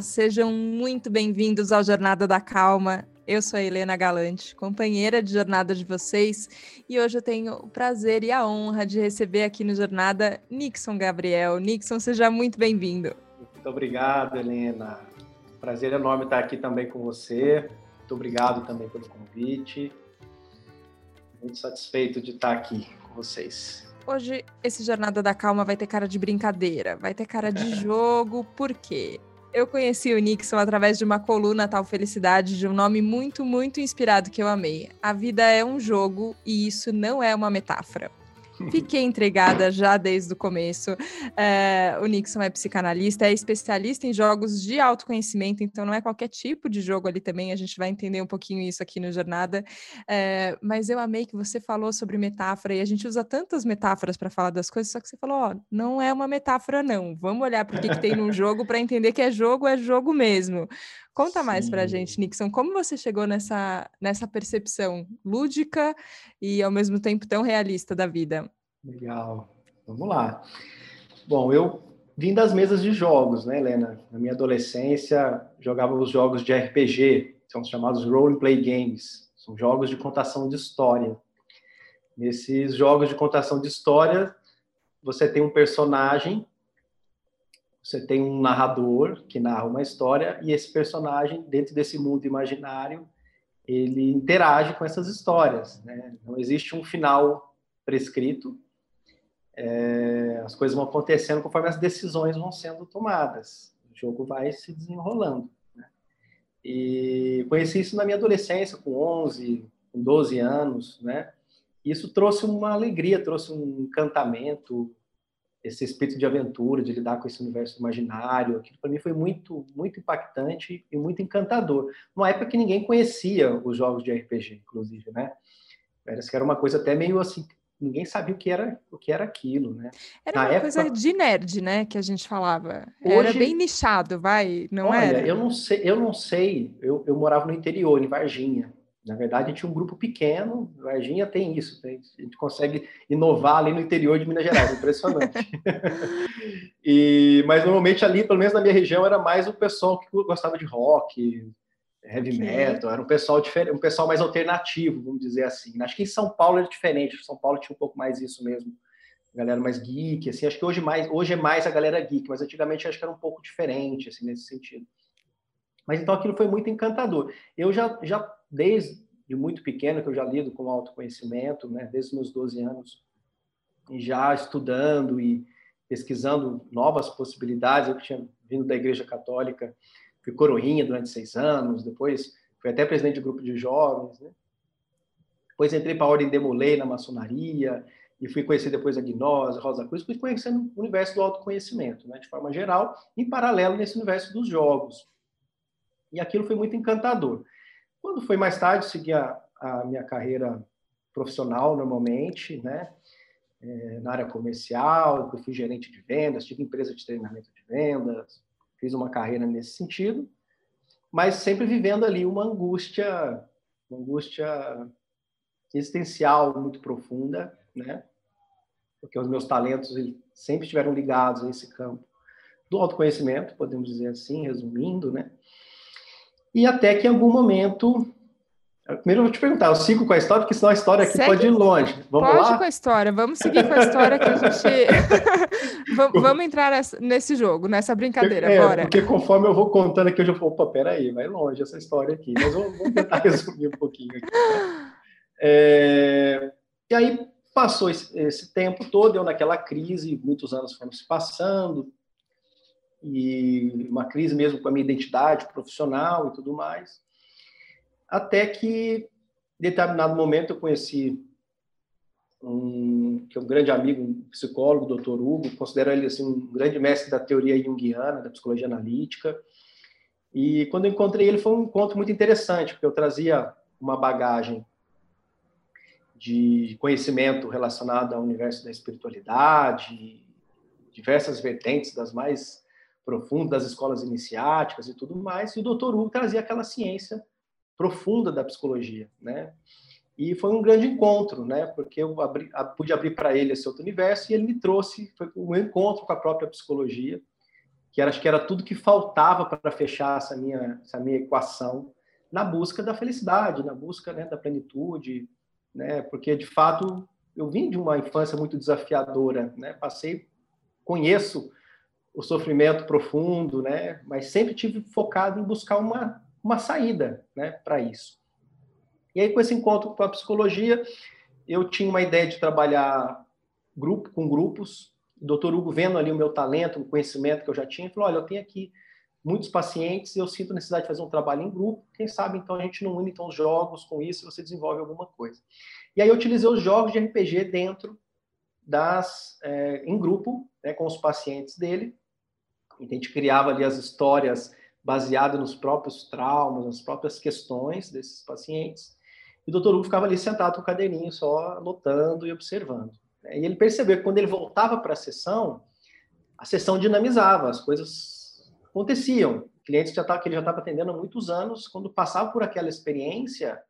Olá, sejam muito bem-vindos ao Jornada da Calma. Eu sou a Helena Galante, companheira de jornada de vocês, e hoje eu tenho o prazer e a honra de receber aqui no Jornada Nixon Gabriel. Nixon, seja muito bem-vindo. Muito obrigado, Helena. Prazer enorme estar aqui também com você. Muito obrigado também pelo convite. Muito satisfeito de estar aqui com vocês. Hoje, esse Jornada da Calma vai ter cara de brincadeira, vai ter cara de jogo, por quê? Eu conheci o Nixon através de uma coluna Tal Felicidade, de um nome muito, muito inspirado que eu amei. A vida é um jogo e isso não é uma metáfora. Fiquei entregada já desde o começo. É, o Nixon é psicanalista, é especialista em jogos de autoconhecimento, então não é qualquer tipo de jogo ali também. A gente vai entender um pouquinho isso aqui no Jornada. É, mas eu amei que você falou sobre metáfora e a gente usa tantas metáforas para falar das coisas, só que você falou: ó, não é uma metáfora, não. Vamos olhar para o que, que tem num jogo para entender que é jogo, é jogo mesmo. Conta Sim. mais para a gente, Nixon, como você chegou nessa, nessa percepção lúdica e ao mesmo tempo tão realista da vida? Legal, vamos lá. Bom, eu vim das mesas de jogos, né, Helena? Na minha adolescência, jogava os jogos de RPG, são chamados role play games, são jogos de contação de história. Nesses jogos de contação de história, você tem um personagem você tem um narrador que narra uma história e esse personagem, dentro desse mundo imaginário, ele interage com essas histórias. Né? Não existe um final prescrito. É, as coisas vão acontecendo conforme as decisões vão sendo tomadas. O jogo vai se desenrolando. Né? E conheci isso na minha adolescência, com 11, com 12 anos, né? Isso trouxe uma alegria, trouxe um encantamento, esse espírito de aventura, de lidar com esse universo imaginário, aquilo para mim foi muito, muito impactante e muito encantador. Uma época que ninguém conhecia os jogos de RPG, inclusive, né? Parece que era uma coisa até meio assim, ninguém sabia o que era o que era aquilo, né? Era Na uma época... coisa de nerd, né, que a gente falava. Hoje... Era bem nichado, vai, não Olha, era? eu não sei, eu não sei. Eu, eu morava no interior, em Varginha. Na verdade, a gente tinha um grupo pequeno, Varginha tem isso, tem, a gente consegue inovar ali no interior de Minas Gerais, impressionante. e, mas normalmente ali, pelo menos na minha região, era mais o pessoal que gostava de rock, heavy metal, era um pessoal diferente, um pessoal mais alternativo, vamos dizer assim. Acho que em São Paulo era diferente, São Paulo tinha um pouco mais isso mesmo, galera mais geek, assim. Acho que hoje mais, hoje é mais a galera geek, mas antigamente acho que era um pouco diferente, assim, nesse sentido. Mas então aquilo foi muito encantador. Eu já, já desde muito pequeno, que eu já lido com autoconhecimento, né, desde meus 12 anos, já estudando e pesquisando novas possibilidades. Eu tinha vindo da Igreja Católica, fui coroinha durante seis anos, depois fui até presidente de grupo de jovens, né? Depois entrei para a Ordem Demolei na maçonaria, e fui conhecer depois a Gnose, Rosa Cruz, fui conhecendo o universo do autoconhecimento, né, de forma geral, em paralelo nesse universo dos jogos. E aquilo foi muito encantador. Quando foi mais tarde, segui a, a minha carreira profissional normalmente, né? É, na área comercial, eu fui gerente de vendas, tive empresa de treinamento de vendas, fiz uma carreira nesse sentido, mas sempre vivendo ali uma angústia, uma angústia existencial muito profunda, né? Porque os meus talentos sempre estiveram ligados a esse campo do autoconhecimento, podemos dizer assim, resumindo, né? E até que em algum momento. Primeiro eu vou te perguntar, eu sigo com a história, porque senão a história aqui Segue, pode ir longe. Vamos pode lá? com a história, vamos seguir com a história que a gente. vamos, vamos, entrar nesse jogo, nessa brincadeira, é, bora. Porque conforme eu vou contando aqui, eu já vou, opa, peraí, vai longe essa história aqui. Mas vamos, vamos tentar resumir um pouquinho aqui. Né? É, e aí passou esse, esse tempo todo, eu naquela crise, muitos anos foram se passando, e uma crise mesmo com a minha identidade profissional e tudo mais. Até que, em determinado momento, eu conheci um, que é um grande amigo, um psicólogo, o Dr. Hugo, considero ele assim, um grande mestre da teoria junguiana, da psicologia analítica. E quando eu encontrei ele, foi um encontro muito interessante, porque eu trazia uma bagagem de conhecimento relacionado ao universo da espiritualidade, diversas vertentes das mais profundo das escolas iniciáticas e tudo mais, e o Dr. Hugo trazia aquela ciência profunda da psicologia, né? E foi um grande encontro, né? Porque eu abri, pude abrir para ele esse outro universo e ele me trouxe, foi um encontro com a própria psicologia. que era, acho que era tudo que faltava para fechar essa minha, essa minha equação na busca da felicidade, na busca né, da plenitude, né? Porque de fato eu vim de uma infância muito desafiadora, né? Passei, conheço o sofrimento profundo, né? Mas sempre tive focado em buscar uma uma saída, né, para isso. E aí com esse encontro com a psicologia, eu tinha uma ideia de trabalhar grupo com grupos. O doutor Hugo vendo ali o meu talento, o conhecimento que eu já tinha, falou: olha, eu tenho aqui muitos pacientes eu sinto necessidade de fazer um trabalho em grupo. Quem sabe então a gente não une então os jogos com isso você desenvolve alguma coisa. E aí eu utilizei os jogos de RPG dentro das é, em grupo, né, com os pacientes dele. A gente criava ali as histórias baseadas nos próprios traumas, nas próprias questões desses pacientes. E o doutor Hugo ficava ali sentado com o caderninho, só anotando e observando. Né. E ele percebeu que quando ele voltava para a sessão, a sessão dinamizava, as coisas aconteciam. Clientes já tava, que ele já estava atendendo há muitos anos, quando passava por aquela experiência,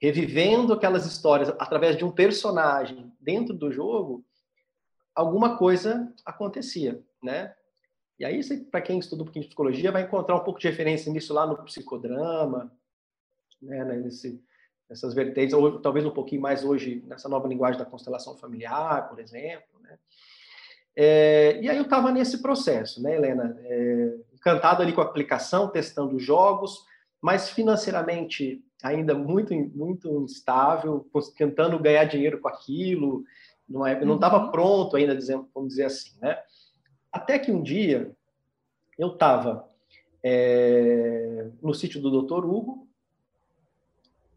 revivendo aquelas histórias através de um personagem dentro do jogo, alguma coisa acontecia, né? E aí, para quem estuda um pouquinho de psicologia, vai encontrar um pouco de referência nisso lá no psicodrama, né, né nesse, nessas vertentes, ou talvez um pouquinho mais hoje nessa nova linguagem da constelação familiar, por exemplo, né? É, e aí eu estava nesse processo, né, Helena? É, encantado ali com a aplicação, testando jogos, mas financeiramente ainda muito, muito instável, tentando ganhar dinheiro com aquilo, não estava uhum. pronto ainda, vamos dizer assim, né? Até que um dia eu estava é, no sítio do Dr. Hugo,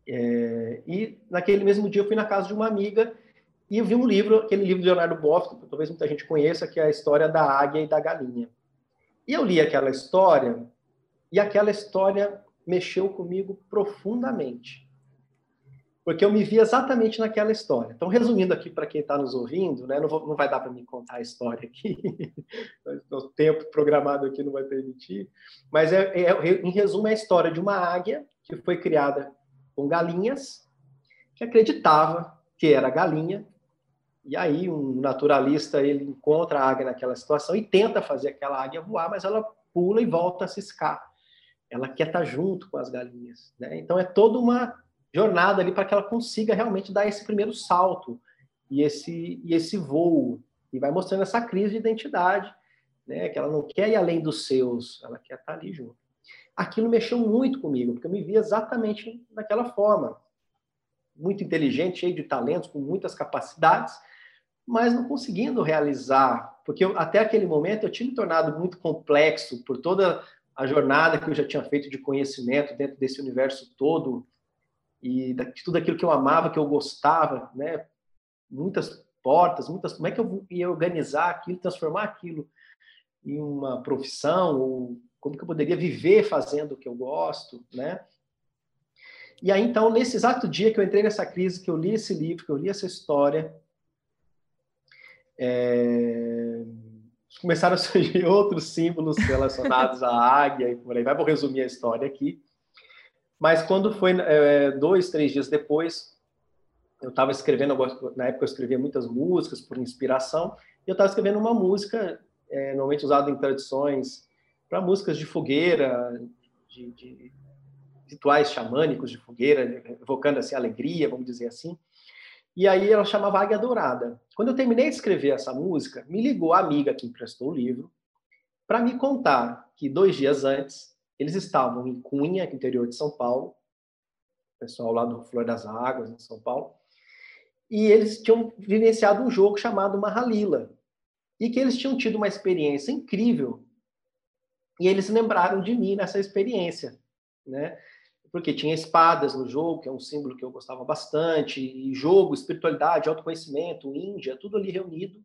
é, e naquele mesmo dia eu fui na casa de uma amiga e eu vi um livro, aquele livro de Leonardo Boff, que talvez muita gente conheça, que é a história da águia e da galinha. E eu li aquela história, e aquela história mexeu comigo profundamente. Porque eu me vi exatamente naquela história. Então, resumindo aqui para quem está nos ouvindo, né, não, vou, não vai dar para me contar a história aqui, o tempo programado aqui não vai permitir, mas é, é, em resumo é a história de uma águia que foi criada com galinhas, que acreditava que era galinha, e aí um naturalista ele encontra a águia naquela situação e tenta fazer aquela águia voar, mas ela pula e volta a ciscar. Ela quer estar junto com as galinhas, né? Então é toda uma jornada ali para que ela consiga realmente dar esse primeiro salto e esse e esse voo e vai mostrando essa crise de identidade, né? Que ela não quer ir além dos seus, ela quer estar ali junto. Aquilo mexeu muito comigo, porque eu me vi exatamente daquela forma, muito inteligente, cheio de talentos, com muitas capacidades, mas não conseguindo realizar, porque eu, até aquele momento eu tinha me tornado muito complexo por toda a jornada que eu já tinha feito de conhecimento dentro desse universo todo e de tudo aquilo que eu amava, que eu gostava, né? Muitas portas, muitas. Como é que eu ia organizar aquilo, transformar aquilo em uma profissão? Ou como que eu poderia viver fazendo o que eu gosto, né? E aí, então, nesse exato dia que eu entrei nessa crise, que eu li esse livro, que eu li essa história, é... Começaram a surgir outros símbolos relacionados à águia e por aí vai. Vou resumir a história aqui. Mas quando foi é, dois, três dias depois, eu estava escrevendo, na época eu escrevia muitas músicas por inspiração, e eu estava escrevendo uma música, é, normalmente usada em tradições, para músicas de fogueira, de, de rituais xamânicos de fogueira, evocando assim alegria, vamos dizer assim. E aí ela chamava Águia Dourada. Quando eu terminei de escrever essa música, me ligou a amiga que emprestou o livro para me contar que dois dias antes eles estavam em Cunha, interior de São Paulo, pessoal lá do Flor das Águas, em São Paulo, e eles tinham vivenciado um jogo chamado Mahalila, e que eles tinham tido uma experiência incrível, e eles lembraram de mim nessa experiência, né? porque tinha espadas no jogo, que é um símbolo que eu gostava bastante, e jogo, espiritualidade, autoconhecimento, Índia, tudo ali reunido.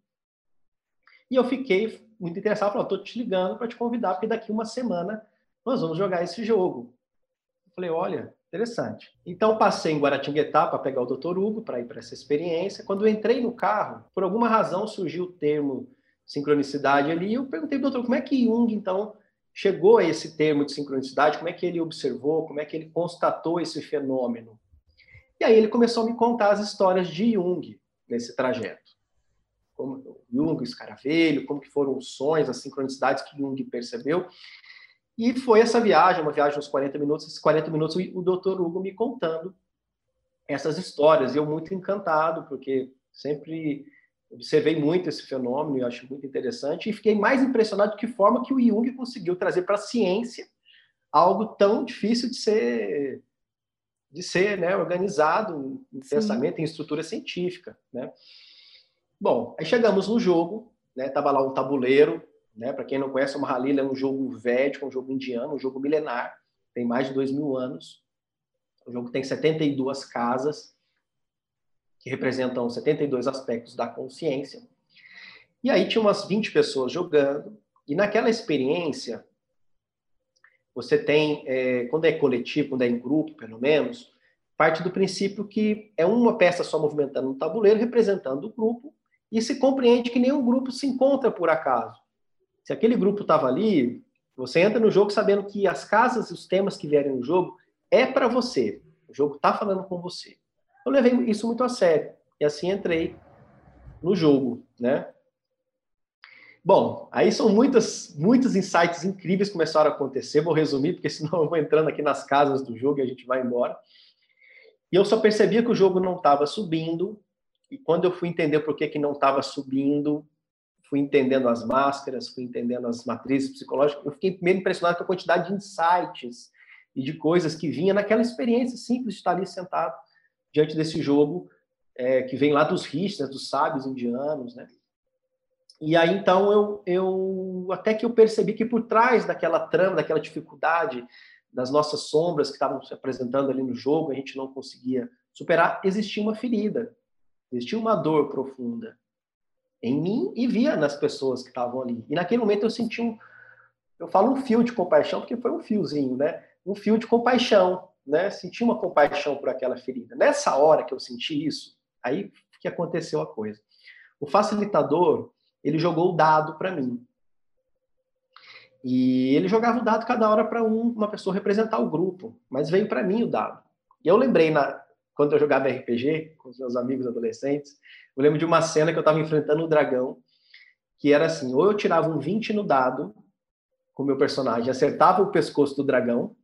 E eu fiquei muito interessado, falei, estou te ligando para te convidar, porque daqui uma semana nós vamos jogar esse jogo. Eu falei, olha, interessante. Então passei em Guaratinguetá para pegar o Dr. Hugo para ir para essa experiência. Quando entrei no carro, por alguma razão surgiu o termo sincronicidade ali, e eu perguntei doutor, como é que Jung então chegou a esse termo de sincronicidade, como é que ele observou, como é que ele constatou esse fenômeno. E aí ele começou a me contar as histórias de Jung nesse trajeto. como Jung, o escaravelho, como que foram os sonhos, as sincronicidades que Jung percebeu. E foi essa viagem, uma viagem uns 40 minutos, esses 40 minutos o doutor Hugo me contando essas histórias, e eu muito encantado, porque sempre observei muito esse fenômeno e acho muito interessante, e fiquei mais impressionado de que forma que o Jung conseguiu trazer para a ciência algo tão difícil de ser de ser né, organizado em Sim. pensamento, em estrutura científica. Né? Bom, aí chegamos no jogo, né, tava lá um tabuleiro, né, para quem não conhece, o Mahalila é um jogo védico, um jogo indiano, um jogo milenar, tem mais de dois mil anos. O jogo tem 72 casas, que representam 72 aspectos da consciência. E aí tinha umas 20 pessoas jogando, e naquela experiência, você tem, é, quando é coletivo, quando é em grupo, pelo menos, parte do princípio que é uma peça só movimentando no tabuleiro, representando o grupo, e se compreende que nenhum grupo se encontra por acaso. Se aquele grupo estava ali, você entra no jogo sabendo que as casas e os temas que vierem no jogo é para você. O jogo está falando com você. Eu levei isso muito a sério. E assim entrei no jogo, né? Bom, aí são muitas, muitos insights incríveis que começaram a acontecer. Vou resumir, porque senão eu vou entrando aqui nas casas do jogo e a gente vai embora. E eu só percebia que o jogo não estava subindo. E quando eu fui entender por que, que não estava subindo, fui entendendo as máscaras, fui entendendo as matrizes psicológicas, eu fiquei primeiro impressionado com a quantidade de insights e de coisas que vinha naquela experiência simples de estar ali sentado diante desse jogo é, que vem lá dos rishas, dos sábios indianos, né? E aí então eu, eu até que eu percebi que por trás daquela trama, daquela dificuldade, das nossas sombras que estavam se apresentando ali no jogo, a gente não conseguia superar, existia uma ferida, existia uma dor profunda em mim e via nas pessoas que estavam ali. E naquele momento eu senti um, eu falo um fio de compaixão porque foi um fiozinho, né? Um fio de compaixão, né? Senti uma compaixão por aquela ferida. Nessa hora que eu senti isso, aí que aconteceu a coisa. O facilitador, ele jogou o dado para mim. E ele jogava o dado cada hora para um, uma pessoa representar o grupo, mas veio para mim o dado. E eu lembrei na quando eu jogava RPG com os meus amigos adolescentes, eu lembro de uma cena que eu estava enfrentando o dragão, que era assim, ou eu tirava um 20 no dado com o meu personagem, acertava o pescoço do dragão,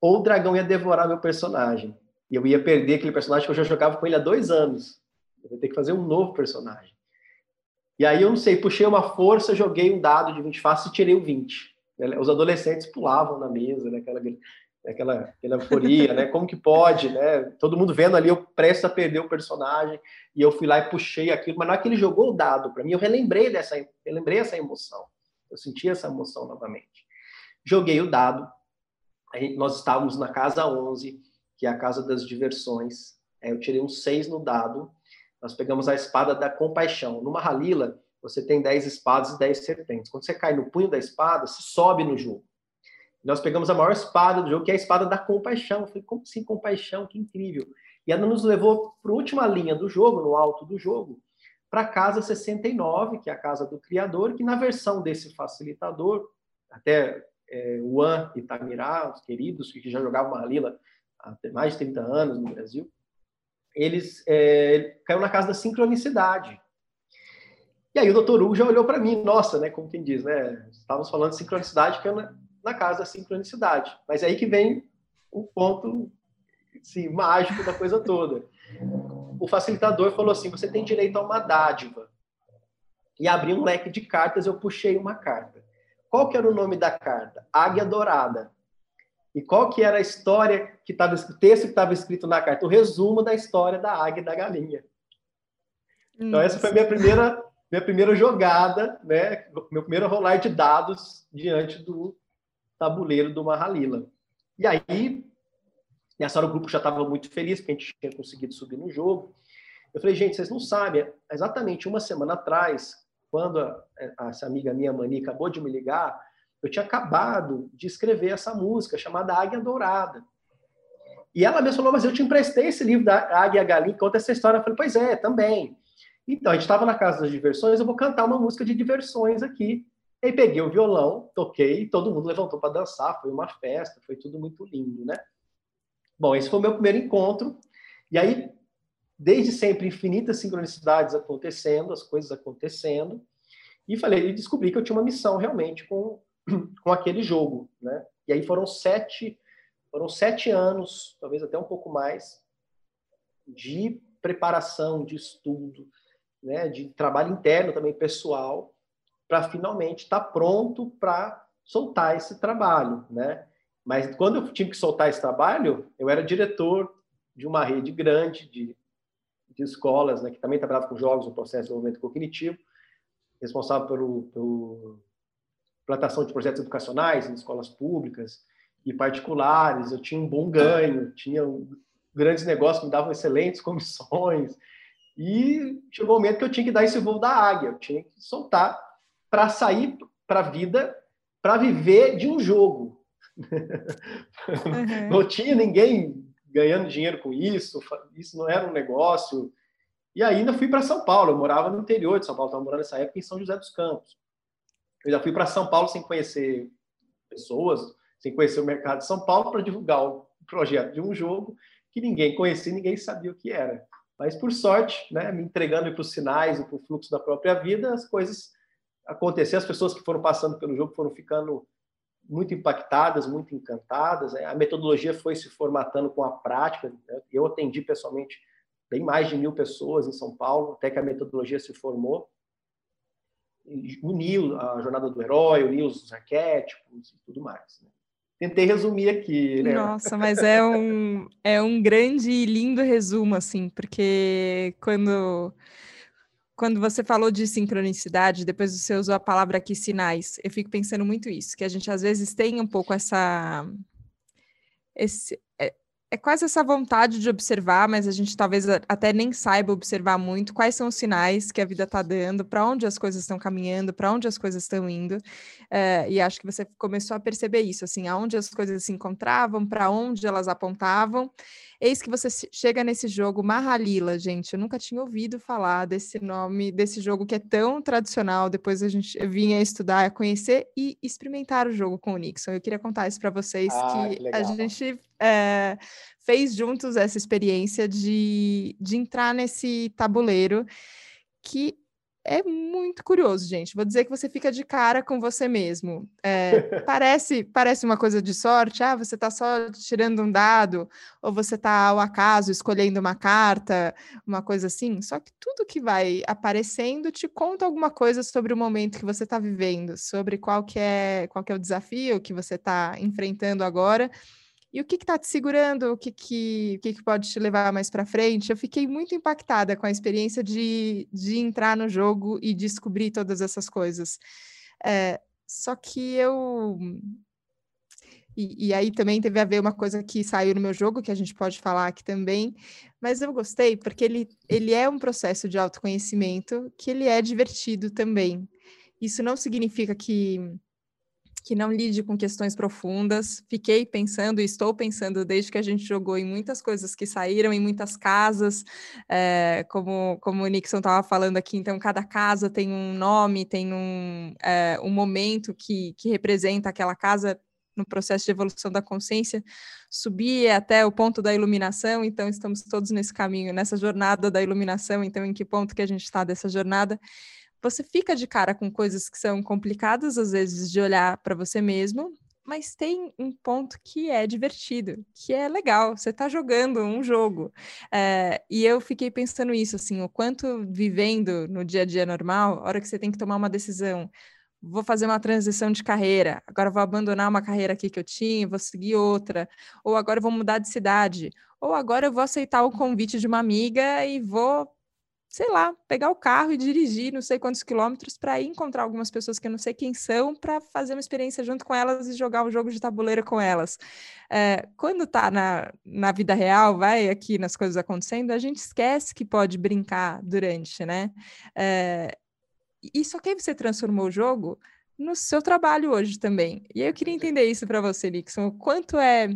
ou o dragão ia devorar meu personagem. E eu ia perder aquele personagem que eu já jogava com ele há dois anos. Eu ia ter que fazer um novo personagem. E aí eu não sei, puxei uma força, joguei um dado de 20 faces e tirei o 20. Os adolescentes pulavam na mesa, né? Aquela, aquela, euforia, né? Como que pode, né? Todo mundo vendo ali, eu presto a perder o personagem, e eu fui lá e puxei aquilo, mas na hora que ele jogou o dado para mim, eu relembrei dessa, relembrei essa emoção. Eu senti essa emoção novamente. Joguei o dado, nós estávamos na casa 11, que é a casa das diversões. Eu tirei um 6 no dado, nós pegamos a espada da compaixão. Numa Halila, você tem 10 espadas e 10 serpentes. Quando você cai no punho da espada, você sobe no jogo. Nós pegamos a maior espada do jogo, que é a espada da compaixão. Eu falei, como assim compaixão? Que incrível. E ela nos levou para a última linha do jogo, no alto do jogo, para a casa 69, que é a casa do Criador, que na versão desse facilitador, até é, Juan e Tamirá, os queridos, que já jogavam Halila há mais de 30 anos no Brasil, eles é, caiu na casa da sincronicidade. E aí o doutor Hugo já olhou para mim, nossa, né, como quem diz, né, estávamos falando de sincronicidade, caiu na, na casa da sincronicidade. Mas é aí que vem o ponto assim, mágico da coisa toda. O facilitador falou assim, você tem direito a uma dádiva. E abriu um leque de cartas, eu puxei uma carta. Qual que era o nome da carta? Águia Dourada. E qual que era a história que estava o texto que estava escrito na carta? O resumo da história da águia e da galinha. Então essa foi a minha primeira minha primeira jogada, né? Meu primeiro rolar de dados diante do tabuleiro do Mahalila. E aí, nessa hora o grupo já estava muito feliz porque a gente tinha conseguido subir no jogo. Eu falei, gente, vocês não sabem, exatamente uma semana atrás, quando a, essa amiga minha, Mani, acabou de me ligar, eu tinha acabado de escrever essa música chamada Águia Dourada. E ela mesma falou, mas eu te emprestei esse livro da Águia Galinha, conta essa história. Eu falei, pois é, também. Então, a gente estava na Casa das Diversões, eu vou cantar uma música de diversões aqui. E peguei o violão, toquei, todo mundo levantou para dançar, foi uma festa, foi tudo muito lindo, né? Bom, esse foi o meu primeiro encontro. E aí, desde sempre infinitas sincronicidades acontecendo, as coisas acontecendo, e falei, e descobri que eu tinha uma missão realmente com, com aquele jogo, né? E aí foram sete, foram sete anos, talvez até um pouco mais, de preparação, de estudo, né? De trabalho interno também pessoal, para finalmente estar tá pronto para soltar esse trabalho, né? Mas quando eu tive que soltar esse trabalho, eu era diretor de uma rede grande de, de escolas, né, que também trabalhava com jogos no processo de desenvolvimento cognitivo, responsável pelo, pelo plantação de projetos educacionais em escolas públicas e particulares. Eu tinha um bom ganho, tinha grandes negócios que me davam excelentes comissões. E chegou o momento que eu tinha que dar esse voo da águia, eu tinha que soltar para sair para a vida, para viver de um jogo. Uhum. Não tinha ninguém ganhando dinheiro com isso, isso não era um negócio. E ainda fui para São Paulo, eu morava no interior de São Paulo, estava morando nessa época em São José dos Campos. Eu já fui para São Paulo sem conhecer pessoas, sem conhecer o mercado de São Paulo, para divulgar o projeto de um jogo que ninguém conhecia, ninguém sabia o que era. Mas, por sorte, né, me entregando para os sinais e para o fluxo da própria vida, as coisas aconteceram. As pessoas que foram passando pelo jogo foram ficando muito impactadas, muito encantadas. A metodologia foi se formatando com a prática. Né? Eu atendi pessoalmente bem mais de mil pessoas em São Paulo, até que a metodologia se formou. Uniu a jornada do herói, uniu os arquétipos e tudo mais. Né? Tentei resumir aqui, né? Nossa, mas é um, é um grande e lindo resumo, assim, porque quando quando você falou de sincronicidade, depois você usou a palavra aqui sinais, eu fico pensando muito isso, que a gente às vezes tem um pouco essa esse, é, quase essa vontade de observar, mas a gente talvez até nem saiba observar muito quais são os sinais que a vida está dando, para onde as coisas estão caminhando, para onde as coisas estão indo. É, e acho que você começou a perceber isso, assim, aonde as coisas se encontravam, para onde elas apontavam. Eis que você chega nesse jogo Mahalila, gente. Eu nunca tinha ouvido falar desse nome, desse jogo que é tão tradicional. Depois a gente vinha estudar, conhecer e experimentar o jogo com o Nixon. Eu queria contar isso para vocês ah, que, que a gente é, fez juntos essa experiência de, de entrar nesse tabuleiro que é muito curioso, gente. Vou dizer que você fica de cara com você mesmo. É, parece, parece uma coisa de sorte. Ah, você está só tirando um dado, ou você está ao acaso escolhendo uma carta, uma coisa assim. Só que tudo que vai aparecendo te conta alguma coisa sobre o momento que você está vivendo, sobre qual que é, qual que é o desafio que você está enfrentando agora e o que está te segurando, o que, que, o que, que pode te levar mais para frente. Eu fiquei muito impactada com a experiência de, de entrar no jogo e descobrir todas essas coisas. É, só que eu. E, e, aí também teve a ver uma coisa que saiu no meu jogo, que a gente pode falar aqui também, mas eu gostei porque ele, ele é um processo de autoconhecimento que ele é divertido também. Isso não significa que que não lide com questões profundas. Fiquei pensando e estou pensando desde que a gente jogou em muitas coisas que saíram, em muitas casas, é, como, como o Nixon estava falando aqui, então cada casa tem um nome, tem um, é, um momento que, que representa aquela casa no processo de evolução da consciência, subir até o ponto da iluminação, então estamos todos nesse caminho, nessa jornada da iluminação, então em que ponto que a gente está dessa jornada? Você fica de cara com coisas que são complicadas, às vezes, de olhar para você mesmo, mas tem um ponto que é divertido, que é legal, você está jogando um jogo. É, e eu fiquei pensando isso, assim, o quanto vivendo no dia a dia normal, a hora que você tem que tomar uma decisão, vou fazer uma transição de carreira, agora vou abandonar uma carreira aqui que eu tinha, vou seguir outra, ou agora vou mudar de cidade, ou agora eu vou aceitar o convite de uma amiga e vou sei lá, pegar o carro e dirigir não sei quantos quilômetros para encontrar algumas pessoas que eu não sei quem são, para fazer uma experiência junto com elas e jogar um jogo de tabuleiro com elas. É, quando tá na, na vida real, vai aqui nas coisas acontecendo, a gente esquece que pode brincar durante, né? É, e só que você transformou o jogo no seu trabalho hoje também. E eu queria entender isso para você, Nixon. O quanto é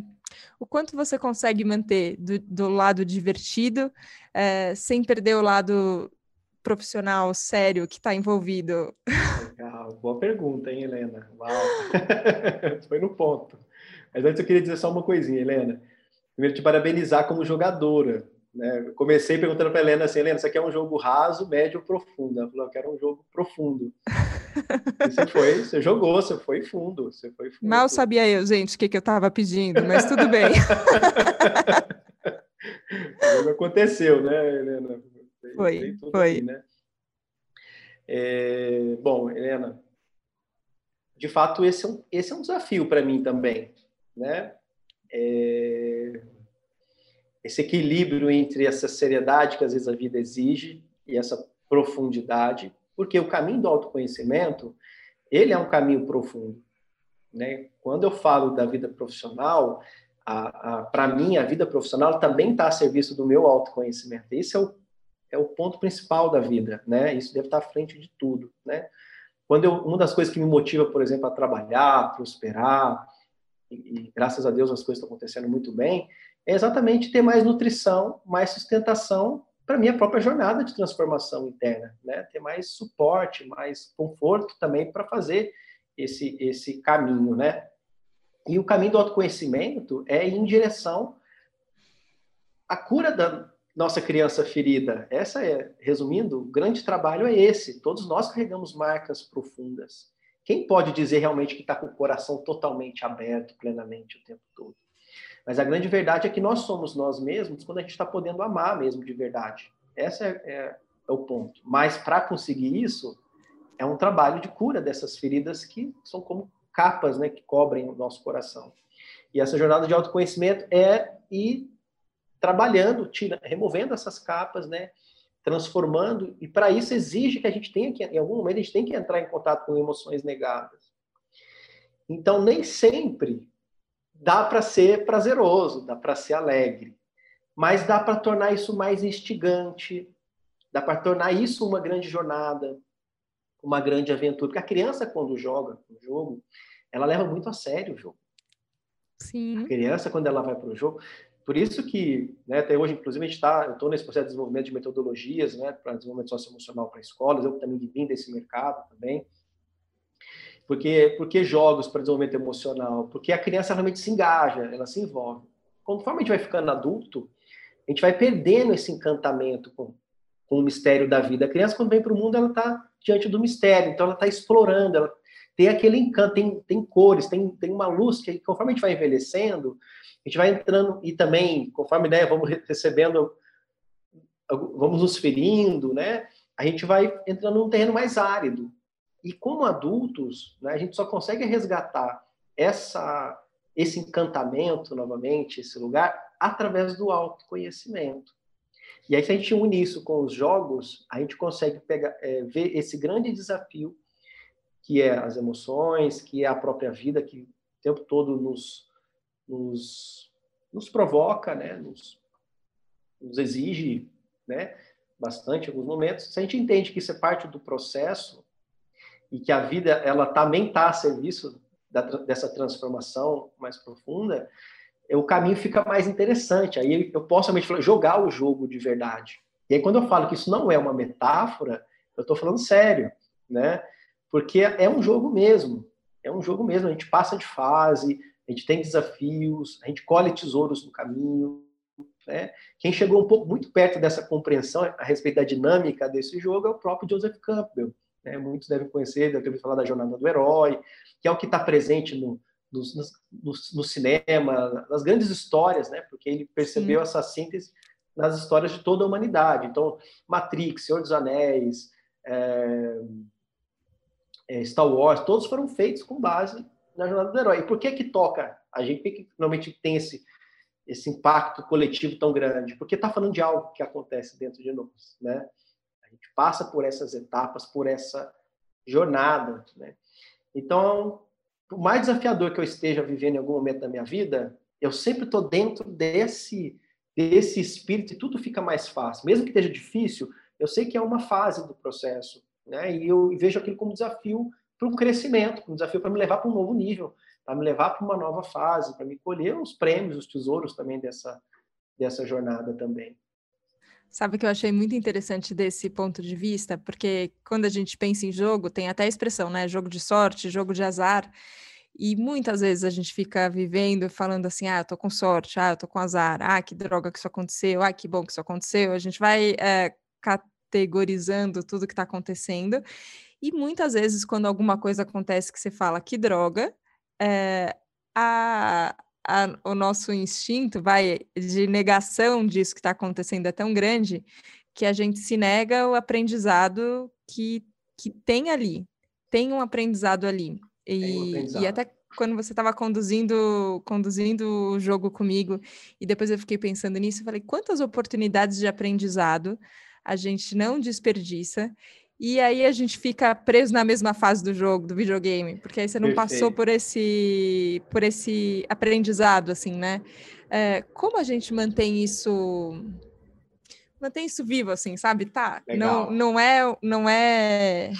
o quanto você consegue manter do, do lado divertido, é, sem perder o lado profissional sério que está envolvido? Legal, boa pergunta, hein, Helena? Uau. Foi no ponto. Mas antes eu queria dizer só uma coisinha, Helena. Primeiro, te parabenizar como jogadora, Né? Comecei perguntando para Helena assim, Helena, você quer um jogo raso, médio ou profundo? Ela falou, eu quero um jogo profundo. e você foi, você jogou, você foi fundo, você foi fundo. Mal sabia eu, gente, o que, que eu estava pedindo, mas tudo bem. aconteceu, né, Helena? Foi, foi. Aqui, né? é, bom, Helena, de fato, esse é um, esse é um desafio para mim também, né? É, esse equilíbrio entre essa seriedade que às vezes a vida exige e essa profundidade, porque o caminho do autoconhecimento, ele é um caminho profundo, né? Quando eu falo da vida profissional, para mim, a vida profissional também está a serviço do meu autoconhecimento. Esse é o, é o ponto principal da vida, né? Isso deve estar à frente de tudo, né? Quando eu, uma das coisas que me motiva, por exemplo, a trabalhar, prosperar, e, e graças a Deus as coisas estão acontecendo muito bem, é exatamente ter mais nutrição, mais sustentação para minha própria jornada de transformação interna, né? Ter mais suporte, mais conforto também para fazer esse esse caminho, né? E o caminho do autoconhecimento é ir em direção à cura da nossa criança ferida. Essa é, resumindo, o grande trabalho é esse. Todos nós carregamos marcas profundas. Quem pode dizer realmente que está com o coração totalmente aberto, plenamente o tempo todo? Mas a grande verdade é que nós somos nós mesmos quando a gente está podendo amar mesmo de verdade. Esse é, é, é o ponto. Mas para conseguir isso, é um trabalho de cura dessas feridas que são como capas né, que cobrem o nosso coração. E essa jornada de autoconhecimento é ir trabalhando, tira, removendo essas capas, né, transformando, e para isso exige que a gente tenha que, em algum momento, a gente tem que entrar em contato com emoções negadas. Então, nem sempre dá para ser prazeroso, dá para ser alegre, mas dá para tornar isso mais instigante, dá para tornar isso uma grande jornada, uma grande aventura. Porque a criança, quando joga o jogo, ela leva muito a sério o jogo. Sim. A criança, quando ela vai para o jogo. Por isso que, né, até hoje, inclusive, a gente está, eu estou nesse processo de desenvolvimento de metodologias, né, para desenvolvimento socioemocional para escolas, eu também vim desse mercado também. Porque, porque jogos para desenvolvimento emocional? Porque a criança realmente se engaja, ela se envolve. Conforme a gente vai ficando adulto, a gente vai perdendo esse encantamento com, com o mistério da vida. A criança, quando vem para o mundo, ela está diante do mistério, então ela está explorando, ela tem aquele encanto, tem, tem cores, tem, tem uma luz que, conforme a gente vai envelhecendo, a gente vai entrando, e também, conforme né, vamos recebendo, vamos nos ferindo, né? A gente vai entrando num terreno mais árido. E como adultos, né, a gente só consegue resgatar essa, esse encantamento novamente, esse lugar, através do autoconhecimento. E aí, se a gente une isso com os jogos, a gente consegue pegar, é, ver esse grande desafio que é as emoções, que é a própria vida, que o tempo todo nos, nos, nos provoca, né? nos, nos exige né? bastante em alguns momentos. Se a gente entende que isso é parte do processo, e que a vida ela também está a serviço da, dessa transformação mais profunda, o caminho fica mais interessante. Aí eu posso realmente jogar o jogo de verdade. E aí quando eu falo que isso não é uma metáfora, eu estou falando sério, né? Porque é um jogo mesmo. É um jogo mesmo. A gente passa de fase, a gente tem desafios, a gente colhe tesouros no caminho. Né? Quem chegou um pouco muito perto dessa compreensão a respeito da dinâmica desse jogo é o próprio Joseph Campbell, né? Muitos devem conhecer, devem ter falar da Jornada do Herói, que é o que está presente no, no, no, no, cinema, nas grandes histórias, né? porque ele percebeu Sim. essa síntese nas histórias de toda a humanidade. Então, Matrix, Senhor dos Anéis, é, é, Star Wars, todos foram feitos com base na Jornada do Herói. E por que que toca a gente? Por que, que normalmente tem esse, esse impacto coletivo tão grande? Porque está falando de algo que acontece dentro de nós, né? Gente passa por essas etapas, por essa jornada, né? Então, por mais desafiador que eu esteja vivendo em algum momento da minha vida, eu sempre estou dentro desse desse espírito e tudo fica mais fácil. Mesmo que esteja difícil, eu sei que é uma fase do processo, né? E eu vejo aquilo como desafio para um crescimento, um desafio para me levar para um novo nível, para me levar para uma nova fase, para me colher os prêmios, os tesouros também dessa dessa jornada também. Sabe que eu achei muito interessante desse ponto de vista, porque quando a gente pensa em jogo, tem até a expressão, né? Jogo de sorte, jogo de azar. E muitas vezes a gente fica vivendo falando assim: ah, eu tô com sorte, ah, eu tô com azar, ah, que droga que isso aconteceu, ah, que bom que isso aconteceu. A gente vai é, categorizando tudo que está acontecendo. E muitas vezes, quando alguma coisa acontece que você fala que droga, é, a, a, o nosso instinto vai de negação disso que está acontecendo é tão grande que a gente se nega o aprendizado que, que tem ali, tem um aprendizado ali. E, um aprendizado. e até quando você estava conduzindo conduzindo o jogo comigo e depois eu fiquei pensando nisso, eu falei quantas oportunidades de aprendizado a gente não desperdiça e aí a gente fica preso na mesma fase do jogo, do videogame, porque aí você não Perfeito. passou por esse por esse aprendizado assim, né? É, como a gente mantém isso mantém isso vivo assim, sabe? Tá, Legal. não não é não é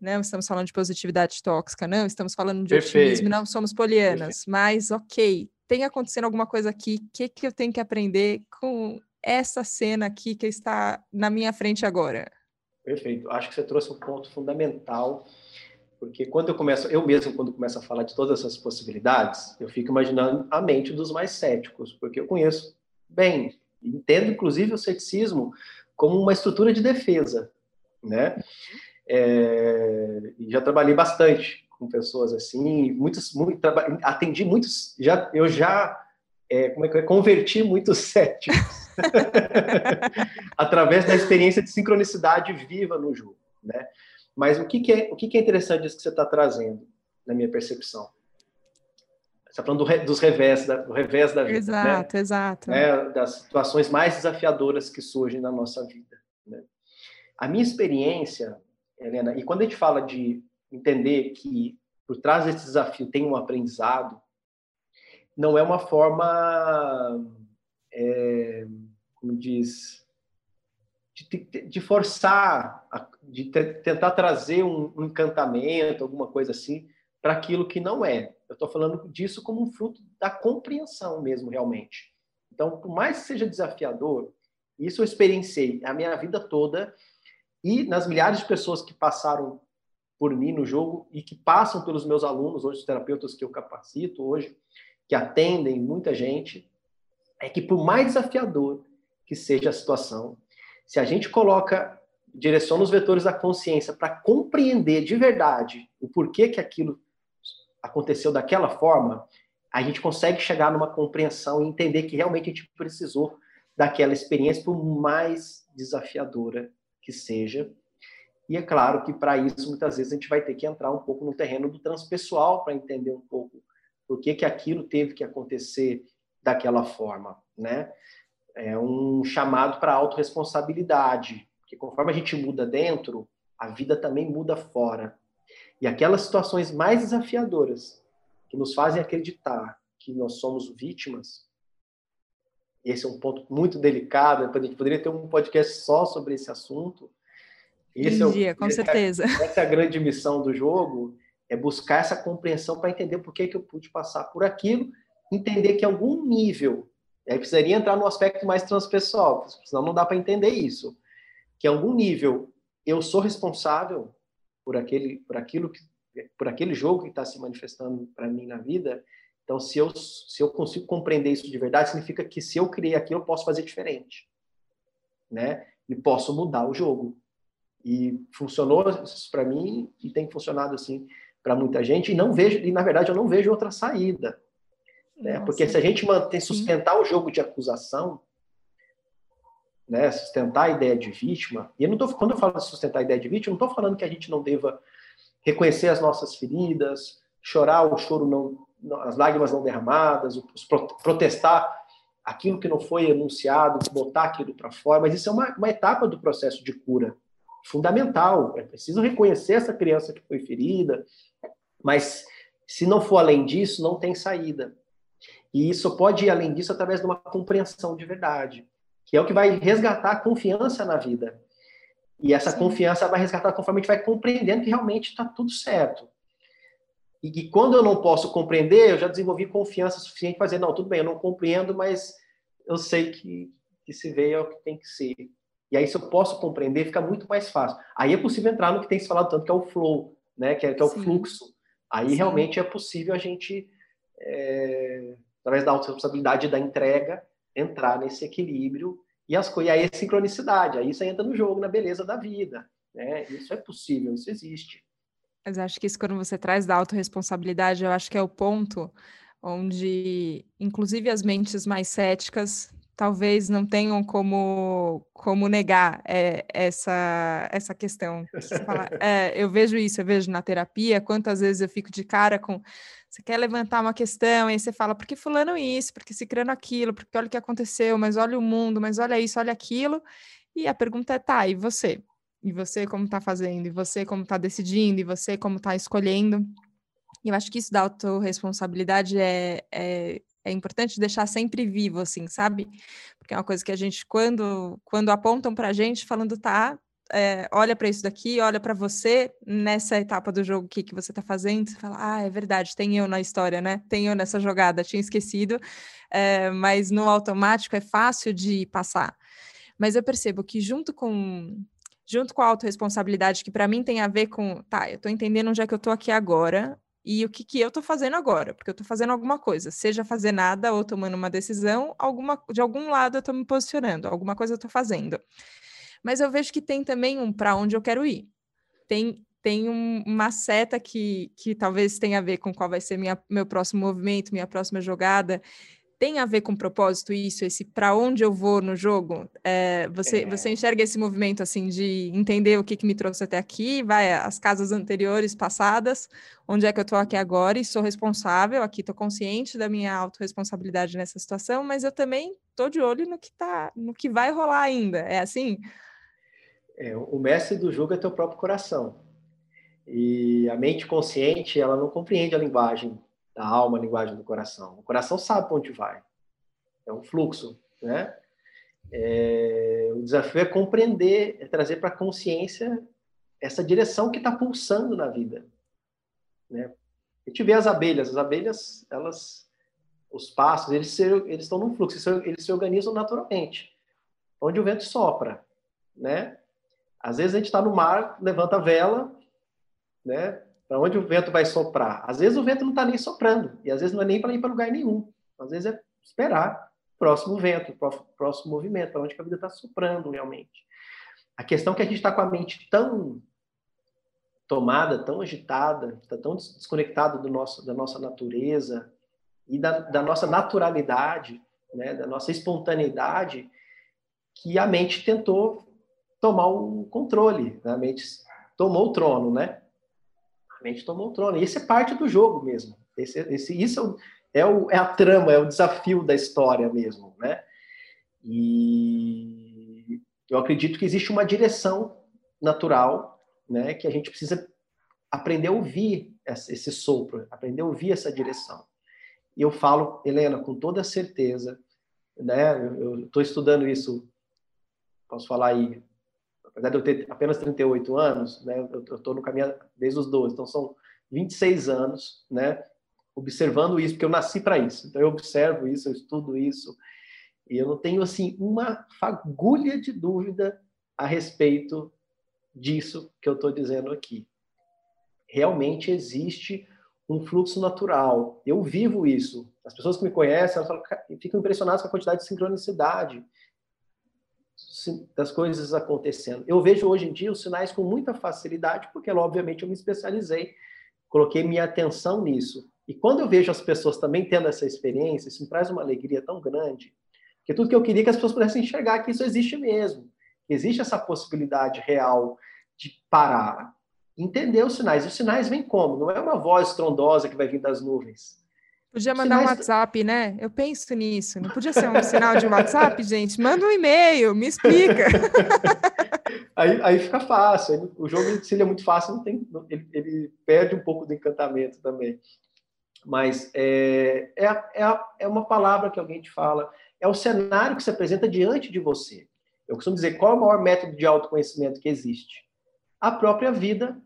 não estamos falando de positividade tóxica, não, estamos falando de Perfeito. otimismo, não somos polianas, Perfeito. mas ok, tem acontecendo alguma coisa aqui, o que, que eu tenho que aprender com essa cena aqui que está na minha frente agora? Perfeito, acho que você trouxe um ponto fundamental, porque quando eu começo, eu mesmo, quando começo a falar de todas essas possibilidades, eu fico imaginando a mente dos mais céticos, porque eu conheço bem, entendo inclusive o ceticismo como uma estrutura de defesa, né? É, já trabalhei bastante com pessoas assim, muitos, muito, atendi muitos, já, eu já é, como é que é, converti muitos céticos através da experiência de sincronicidade viva no jogo, né? Mas o que, que é o que, que é interessante disso que você está trazendo, na minha percepção? Você está falando do, dos revés da, do revés da vida, né? exato, né? exato, né? Das situações mais desafiadoras que surgem na nossa vida. Né? A minha experiência Helena. E quando a gente fala de entender que por trás desse desafio tem um aprendizado, não é uma forma, é, como diz, de, de forçar, de tentar trazer um, encantamento, alguma coisa assim, para aquilo que não é. Eu estou falando disso como um fruto da compreensão mesmo, realmente. Então, por mais que seja desafiador, isso eu experienciei a minha vida toda e nas milhares de pessoas que passaram por mim no jogo e que passam pelos meus alunos, hoje os terapeutas que eu capacito hoje, que atendem muita gente, é que por mais desafiador que seja a situação, se a gente coloca, direciona os vetores da consciência para compreender de verdade o porquê que aquilo aconteceu daquela forma, a gente consegue chegar numa compreensão e entender que realmente a gente precisou daquela experiência, por mais desafiadora que seja. E é claro que para isso muitas vezes a gente vai ter que entrar um pouco no terreno do transpessoal para entender um pouco por que que aquilo teve que acontecer daquela forma, né? É um chamado para autorresponsabilidade, porque conforme a gente muda dentro, a vida também muda fora. E aquelas situações mais desafiadoras que nos fazem acreditar que nós somos vítimas, esse é um ponto muito delicado, a gente poderia ter um podcast só sobre esse assunto. Esse um é dia, com esse certeza. É, essa é a grande missão do jogo, é buscar essa compreensão para entender por que, que eu pude passar por aquilo, entender que algum nível, aí precisaria entrar no aspecto mais transpessoal, senão não dá para entender isso, que em algum nível eu sou responsável por aquele, por aquilo que, por aquele jogo que está se manifestando para mim na vida, então, se eu, se eu consigo compreender isso de verdade, significa que se eu criei aquilo, eu posso fazer diferente. Né? E posso mudar o jogo. E funcionou isso para mim e tem funcionado assim para muita gente. E não vejo, e na verdade eu não vejo outra saída. Né? Porque se a gente mantém, sustentar Sim. o jogo de acusação, né, sustentar a ideia de vítima, e eu não tô, quando eu falo de sustentar a ideia de vítima, não estou falando que a gente não deva reconhecer as nossas feridas, chorar o choro não as lágrimas não derramadas, os protestar aquilo que não foi enunciado, botar aquilo para fora, mas isso é uma, uma etapa do processo de cura fundamental. É preciso reconhecer essa criança que foi ferida, mas se não for além disso, não tem saída. E isso pode ir além disso através de uma compreensão de verdade, que é o que vai resgatar a confiança na vida. E essa Sim. confiança vai resgatar conforme a gente vai compreendendo que realmente está tudo certo. E que quando eu não posso compreender, eu já desenvolvi confiança suficiente para dizer, não, tudo bem, eu não compreendo, mas eu sei que, que se vê é o que tem que ser. E aí, se eu posso compreender, fica muito mais fácil. Aí é possível entrar no que tem se falado tanto, que é o flow, né? que, é, que é o fluxo. Aí Sim. realmente é possível a gente, é, através da autorresponsabilidade da entrega, entrar nesse equilíbrio e as coisas. aí é sincronicidade, aí você entra no jogo, na beleza da vida. Né? Isso é possível, isso existe. Mas acho que isso, quando você traz da autorresponsabilidade, eu acho que é o ponto onde, inclusive, as mentes mais céticas talvez não tenham como, como negar é, essa, essa questão. É, eu vejo isso, eu vejo na terapia, quantas vezes eu fico de cara com você quer levantar uma questão, e você fala, por que fulano isso, por que se criando aquilo, porque olha o que aconteceu, mas olha o mundo, mas olha isso, olha aquilo, e a pergunta é, tá, e você? E você como está fazendo? E você como está decidindo? E você como está escolhendo? E eu acho que isso da autorresponsabilidade é, é, é importante deixar sempre vivo, assim, sabe? Porque é uma coisa que a gente, quando, quando apontam para a gente, falando, tá, é, olha para isso daqui, olha para você nessa etapa do jogo que, que você está fazendo, você fala, ah, é verdade, tem eu na história, né? Tem eu nessa jogada, tinha esquecido, é, mas no automático é fácil de passar. Mas eu percebo que junto com junto com a autorresponsabilidade, que para mim tem a ver com, tá, eu estou entendendo onde é que eu estou aqui agora e o que, que eu estou fazendo agora, porque eu estou fazendo alguma coisa, seja fazer nada ou tomando uma decisão, alguma, de algum lado eu estou me posicionando, alguma coisa eu estou fazendo. Mas eu vejo que tem também um para onde eu quero ir. Tem, tem um, uma seta que, que talvez tenha a ver com qual vai ser minha, meu próximo movimento, minha próxima jogada, tem a ver com propósito isso, esse para onde eu vou no jogo? É, você, é. você enxerga esse movimento assim de entender o que, que me trouxe até aqui, vai às casas anteriores, passadas, onde é que eu estou aqui agora e sou responsável, aqui estou consciente da minha autorresponsabilidade nessa situação, mas eu também estou de olho no que tá, no que vai rolar ainda. É assim? É, o mestre do jogo é teu próprio coração. E a mente consciente, ela não compreende a linguagem da alma, a linguagem do coração. O coração sabe para onde vai. É um fluxo, né? É, o desafio é compreender, é trazer para a consciência essa direção que está pulsando na vida. Né? Gente vê as abelhas, as abelhas, elas, os passos, eles, se, eles estão num fluxo, eles se organizam naturalmente, onde o vento sopra, né? Às vezes a gente está no mar, levanta a vela, né? para onde o vento vai soprar. Às vezes o vento não está nem soprando, e às vezes não é nem para ir para lugar nenhum. Às vezes é esperar o próximo vento, o próximo movimento, para onde a vida está soprando realmente. A questão é que a gente está com a mente tão tomada, tão agitada, está tão desconectado do nosso, da nossa natureza e da, da nossa naturalidade, né, da nossa espontaneidade, que a mente tentou tomar o controle, né? a mente tomou o trono, né? A mente tomou o trono. E isso é parte do jogo mesmo. Esse, esse, isso é, o, é a trama, é o desafio da história mesmo, né? E eu acredito que existe uma direção natural, né? Que a gente precisa aprender a ouvir esse sopro, aprender a ouvir essa direção. E eu falo, Helena, com toda certeza, né? Eu estou estudando isso, posso falar aí, apesar de eu ter apenas 38 anos, né, eu estou no caminho desde os 12, então são 26 anos, né, observando isso, porque eu nasci para isso. Então eu observo isso, eu estudo isso, e eu não tenho assim uma fagulha de dúvida a respeito disso que eu estou dizendo aqui. Realmente existe um fluxo natural. Eu vivo isso. As pessoas que me conhecem elas falam, ficam impressionadas com a quantidade de sincronicidade das coisas acontecendo. Eu vejo hoje em dia os sinais com muita facilidade, porque, obviamente, eu me especializei, coloquei minha atenção nisso. E quando eu vejo as pessoas também tendo essa experiência, isso me traz uma alegria tão grande, que tudo que eu queria é que as pessoas pudessem enxergar que isso existe mesmo. Existe essa possibilidade real de parar, entender os sinais. Os sinais vêm como? Não é uma voz estrondosa que vai vir das nuvens. Podia mandar Sinais... um WhatsApp, né? Eu penso nisso. Não podia ser um sinal de WhatsApp, gente? Manda um e-mail, me explica. aí, aí fica fácil. O jogo, se ele é muito fácil, não tem, ele, ele perde um pouco do encantamento também. Mas é, é, é, é uma palavra que alguém te fala, é o cenário que se apresenta diante de você. Eu costumo dizer, qual é o maior método de autoconhecimento que existe? A própria vida,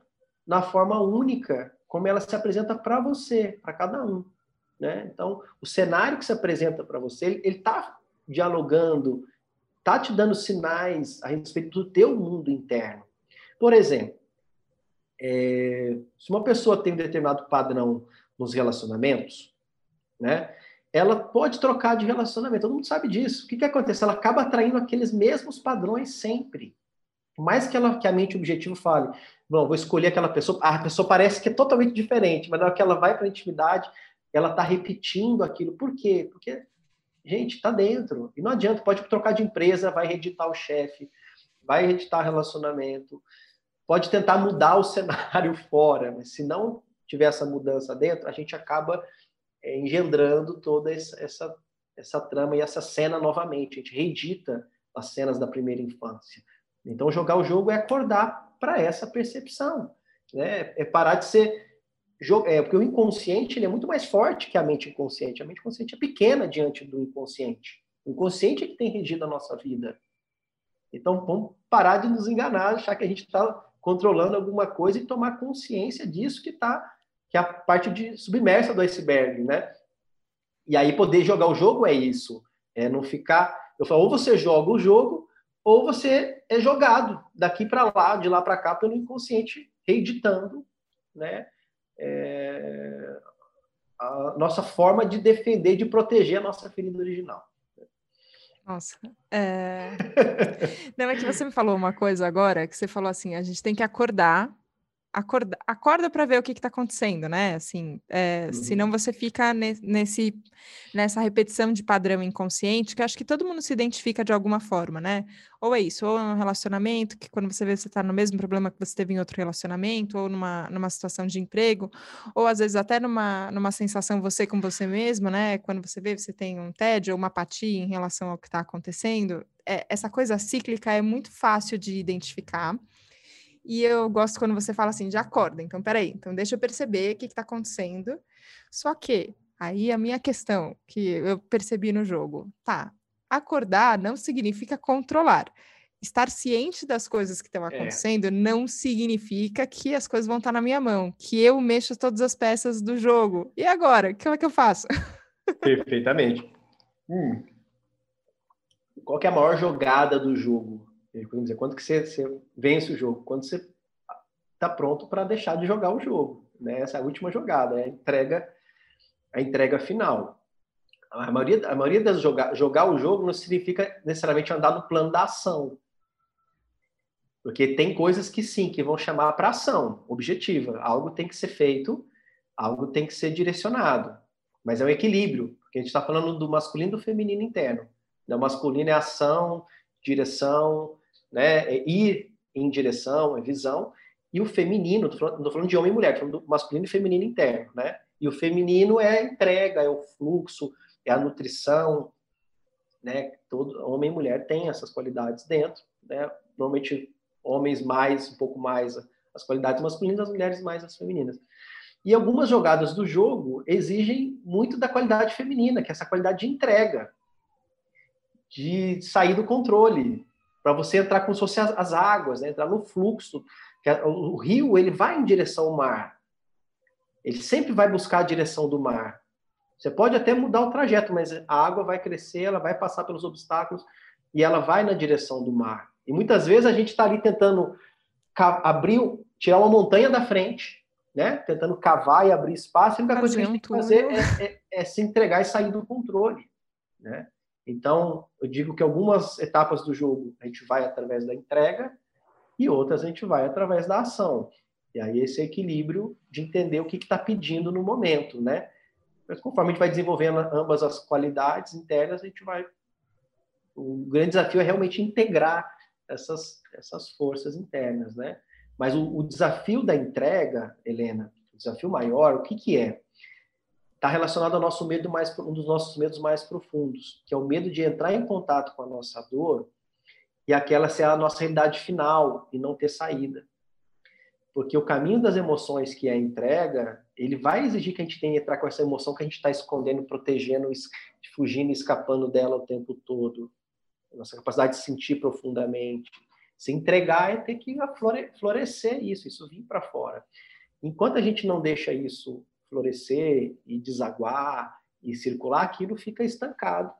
na forma única, como ela se apresenta para você, para cada um. Né? Então, o cenário que se apresenta para você, ele está dialogando, está te dando sinais a respeito do teu mundo interno. Por exemplo, é, se uma pessoa tem um determinado padrão nos relacionamentos, né? Ela pode trocar de relacionamento, todo mundo sabe disso. O que, que acontece? Ela acaba atraindo aqueles mesmos padrões sempre. Por mais que, ela, que a mente objetivo fale, não, vou escolher aquela pessoa, a pessoa parece que é totalmente diferente, mas na hora que ela vai para a intimidade, ela está repetindo aquilo. Por quê? Porque, gente, está dentro. E não adianta, pode trocar de empresa, vai reeditar o chefe, vai reeditar relacionamento, pode tentar mudar o cenário fora, mas se não tiver essa mudança dentro, a gente acaba é, engendrando toda essa, essa, trama e essa cena novamente. A gente reedita as cenas da primeira infância. Então, jogar o jogo é acordar para essa percepção. Né? É parar de ser. É, porque o inconsciente ele é muito mais forte que a mente inconsciente. A mente inconsciente é pequena diante do inconsciente. O inconsciente é que tem regido a nossa vida. Então, vamos parar de nos enganar, achar que a gente está controlando alguma coisa e tomar consciência disso que está que é a parte de submersa do iceberg, né? E aí poder jogar o jogo é isso, é não ficar, eu falo, ou você joga o jogo ou você é jogado daqui para lá, de lá para cá pelo inconsciente reeditando, né? É, a nossa forma de defender, de proteger a nossa ferida original. Nossa. É... Não, é que você me falou uma coisa agora, que você falou assim, a gente tem que acordar, acorda, acorda para ver o que está acontecendo, né? Assim, é, uhum. senão você fica ne, nesse, nessa repetição de padrão inconsciente, que acho que todo mundo se identifica de alguma forma, né? Ou é isso, ou é um relacionamento, que quando você vê você está no mesmo problema que você teve em outro relacionamento, ou numa, numa situação de emprego, ou às vezes até numa, numa sensação você com você mesmo, né? Quando você vê, você tem um tédio ou uma apatia em relação ao que está acontecendo. É, essa coisa cíclica é muito fácil de identificar. E eu gosto quando você fala assim, de acorda. Então, peraí, então deixa eu perceber o que está acontecendo. Só que aí a minha questão que eu percebi no jogo, tá? Acordar não significa controlar. Estar ciente das coisas que estão é. acontecendo é. não significa que as coisas vão estar na minha mão, que eu mexo todas as peças do jogo. E agora? Como é que eu faço? Perfeitamente. Hum. Qual é a maior jogada do jogo? Dizer, quando que você, você vence o jogo? Quando você está pronto para deixar de jogar o jogo. Né? Essa é a última jogada, é a entrega, a entrega final. A maioria, a maioria das jogar, jogar o jogo não significa necessariamente andar no plano da ação. Porque tem coisas que sim, que vão chamar para ação objetiva. Algo tem que ser feito, algo tem que ser direcionado. Mas é um equilíbrio, porque a gente está falando do masculino e do feminino interno. O masculino é ação, direção, né? É ir em direção, é visão. E o feminino, não estou falando de homem e mulher, estou falando do masculino e feminino interno, né? E o feminino é a entrega, é o fluxo, é a nutrição, né? Todo homem e mulher têm essas qualidades dentro, né? Normalmente homens mais, um pouco mais as qualidades masculinas, as mulheres mais as femininas. E algumas jogadas do jogo exigem muito da qualidade feminina, que é essa qualidade de entrega, de sair do controle, para você entrar como se fosse as, as águas, né? entrar no fluxo. O rio ele vai em direção ao mar. Ele sempre vai buscar a direção do mar. Você pode até mudar o trajeto, mas a água vai crescer, ela vai passar pelos obstáculos e ela vai na direção do mar. E muitas vezes a gente está ali tentando abrir, tirar uma montanha da frente, né? Tentando cavar e abrir espaço. E a única coisa que a gente tem que fazer é, é, é se entregar e sair do controle, né? Então, eu digo que algumas etapas do jogo a gente vai através da entrega e outras a gente vai através da ação. E aí esse equilíbrio de entender o que está pedindo no momento, né? Mas conforme a gente vai desenvolvendo ambas as qualidades internas, a gente vai... O grande desafio é realmente integrar essas, essas forças internas, né? Mas o, o desafio da entrega, Helena, o desafio maior, o que, que é? Está relacionado ao nosso medo mais um dos nossos medos mais profundos, que é o medo de entrar em contato com a nossa dor e aquela ser a nossa realidade final e não ter saída. Porque o caminho das emoções, que é a entrega, ele vai exigir que a gente tenha que entrar com essa emoção que a gente está escondendo, protegendo, fugindo escapando dela o tempo todo. Nossa capacidade de sentir profundamente. Se entregar é ter que florescer isso, isso vir para fora. Enquanto a gente não deixa isso florescer e desaguar e circular, aquilo fica estancado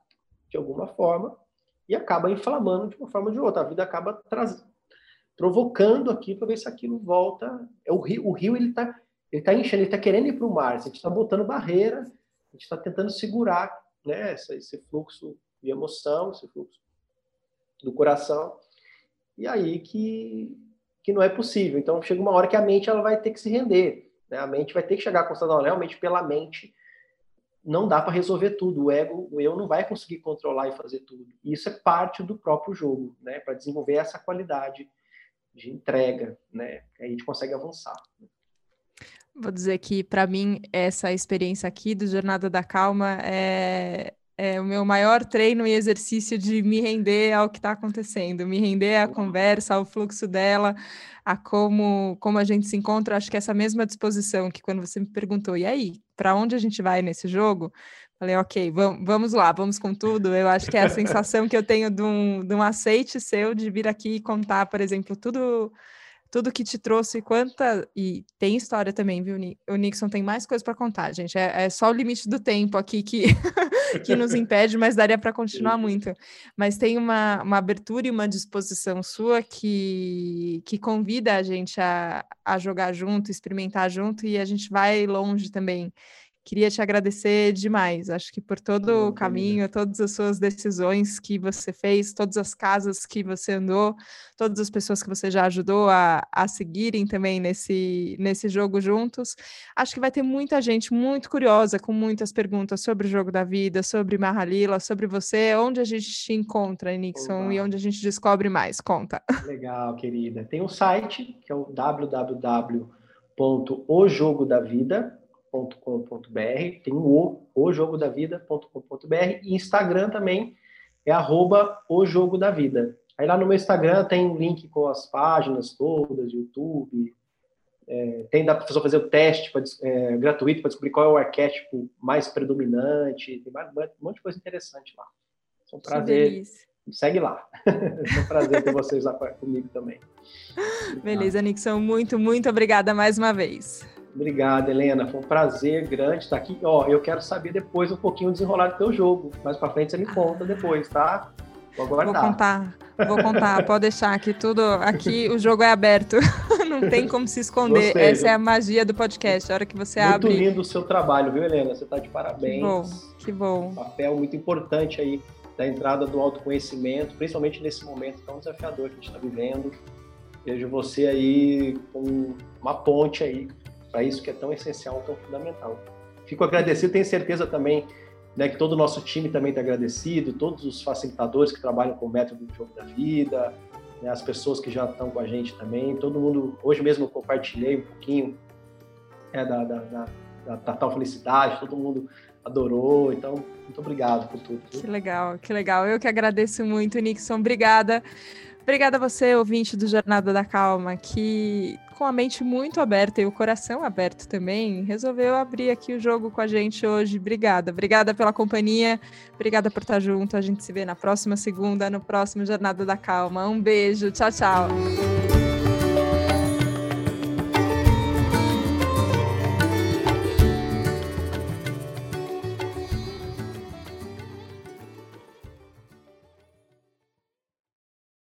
de alguma forma e acaba inflamando de uma forma ou de outra. A vida acaba trazendo provocando aqui para ver se aquilo volta. É o rio, o rio ele está ele tá enchendo, ele está querendo ir para o mar. A gente está botando barreira, a gente está tentando segurar né, esse fluxo de emoção, esse fluxo do coração. E aí que, que não é possível. Então chega uma hora que a mente ela vai ter que se render. Né? A mente vai ter que chegar à constatação, realmente pela mente não dá para resolver tudo. O ego, o eu não vai conseguir controlar e fazer tudo. E isso é parte do próprio jogo, né? Para desenvolver essa qualidade de entrega, né? Aí a gente consegue avançar. Vou dizer que para mim essa experiência aqui do Jornada da Calma é é o meu maior treino e exercício de me render ao que está acontecendo, me render à conversa, ao fluxo dela, a como, como a gente se encontra. Acho que essa mesma disposição que quando você me perguntou, e aí, para onde a gente vai nesse jogo? Falei, ok, vamos, vamos lá, vamos com tudo. Eu acho que é a sensação que eu tenho de um, de um aceite seu de vir aqui e contar, por exemplo, tudo tudo que te trouxe, quanta. E tem história também, viu? O Nixon tem mais coisa para contar, gente. É, é, só o limite do tempo aqui que, que nos impede, mas daria para continuar muito. Mas tem uma, uma abertura e uma disposição sua que, que convida a gente a, a jogar junto, experimentar junto, e a gente vai longe também Queria te agradecer demais, acho que por todo o caminho, todas as suas decisões que você fez, todas as casas que você andou, todas as pessoas que você já ajudou a, a seguirem também nesse, nesse jogo juntos. Acho que vai ter muita gente muito curiosa, com muitas perguntas sobre o jogo da vida, sobre Mahalila, sobre você, onde a gente te encontra, Nixon, e onde a gente descobre mais. Conta. Legal, querida. Tem um site que é o www.ojogodavida.com jogodavida.com.br, tem o, o jogodavida.com.br e Instagram também é arroba o jogo da vida. Aí lá no meu Instagram tem um link com as páginas todas, YouTube, é, tem da pessoa fazer o teste pra, é, gratuito para descobrir qual é o arquétipo mais predominante, tem um monte de coisa interessante lá. É um prazer. Segue lá. é um prazer ter vocês lá comigo também. Beleza, Nixon. Muito, muito obrigada mais uma vez. Obrigado, Helena. Foi um prazer grande estar aqui. Ó, eu quero saber depois um pouquinho o desenrolar do teu jogo. Mais para frente você me conta depois, tá? Vou aguardar. Vou contar. Vou contar. Pode deixar que tudo aqui o jogo é aberto. Não tem como se esconder. Gostei, Essa é a magia do podcast. A hora que você muito abre. Muito lindo o seu trabalho, viu, Helena? Você está de parabéns. Que bom. Que bom. Um papel muito importante aí da entrada do autoconhecimento, principalmente nesse momento tão desafiador que a gente está vivendo. Vejo você aí com uma ponte aí para isso que é tão essencial, tão fundamental. Fico agradecido, tenho certeza também né, que todo o nosso time também está agradecido, todos os facilitadores que trabalham com o método do jogo da vida, né, as pessoas que já estão com a gente também, todo mundo, hoje mesmo eu compartilhei um pouquinho né, da, da, da, da, da tal felicidade, todo mundo adorou, então muito obrigado por tudo. Que legal, que legal. Eu que agradeço muito, Nixon. Obrigada. Obrigada a você, ouvinte do Jornada da Calma, que com a mente muito aberta e o coração aberto também, resolveu abrir aqui o jogo com a gente hoje. Obrigada, obrigada pela companhia, obrigada por estar junto. A gente se vê na próxima segunda, no próximo Jornada da Calma. Um beijo, tchau, tchau.